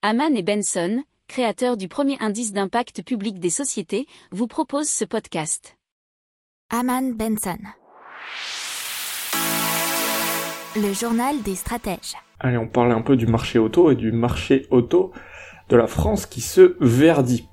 Haman et Benson, créateurs du premier indice d'impact public des sociétés, vous proposent ce podcast. Haman Benson. Le journal des stratèges. Allez, on parle un peu du marché auto et du marché auto de la France qui se verdit.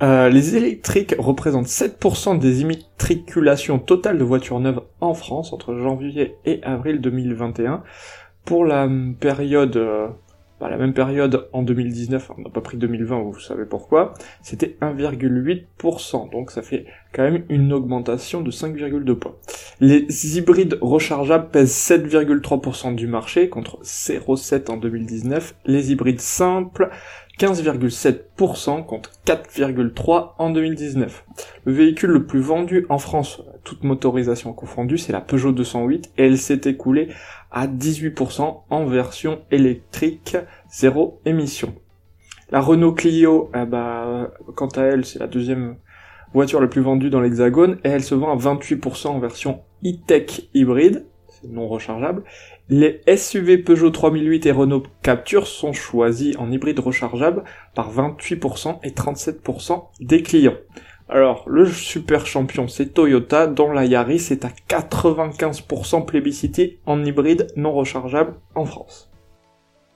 Euh, les électriques représentent 7% des immatriculations totales de voitures neuves en France entre janvier et avril 2021. Pour la période bah, la même période en 2019, on n'a pas pris 2020, vous savez pourquoi, c'était 1,8%, donc ça fait quand même une augmentation de 5,2 points. Les hybrides rechargeables pèsent 7,3% du marché contre 0,7 en 2019, les hybrides simples 15,7% contre 4,3% en 2019. Le véhicule le plus vendu en France, toute motorisation confondue, c'est la Peugeot 208 et elle s'est écoulée à 18% en version électrique zéro émission. La Renault Clio, bah, quant à elle, c'est la deuxième voiture la plus vendue dans l'Hexagone et elle se vend à 28% en version e-tech hybride, c'est non rechargeable, les SUV Peugeot 3008 et Renault Capture sont choisis en hybride rechargeable par 28% et 37% des clients. Alors, le super champion, c'est Toyota, dont la Yaris est à 95% plébiscité en hybride non rechargeable en France.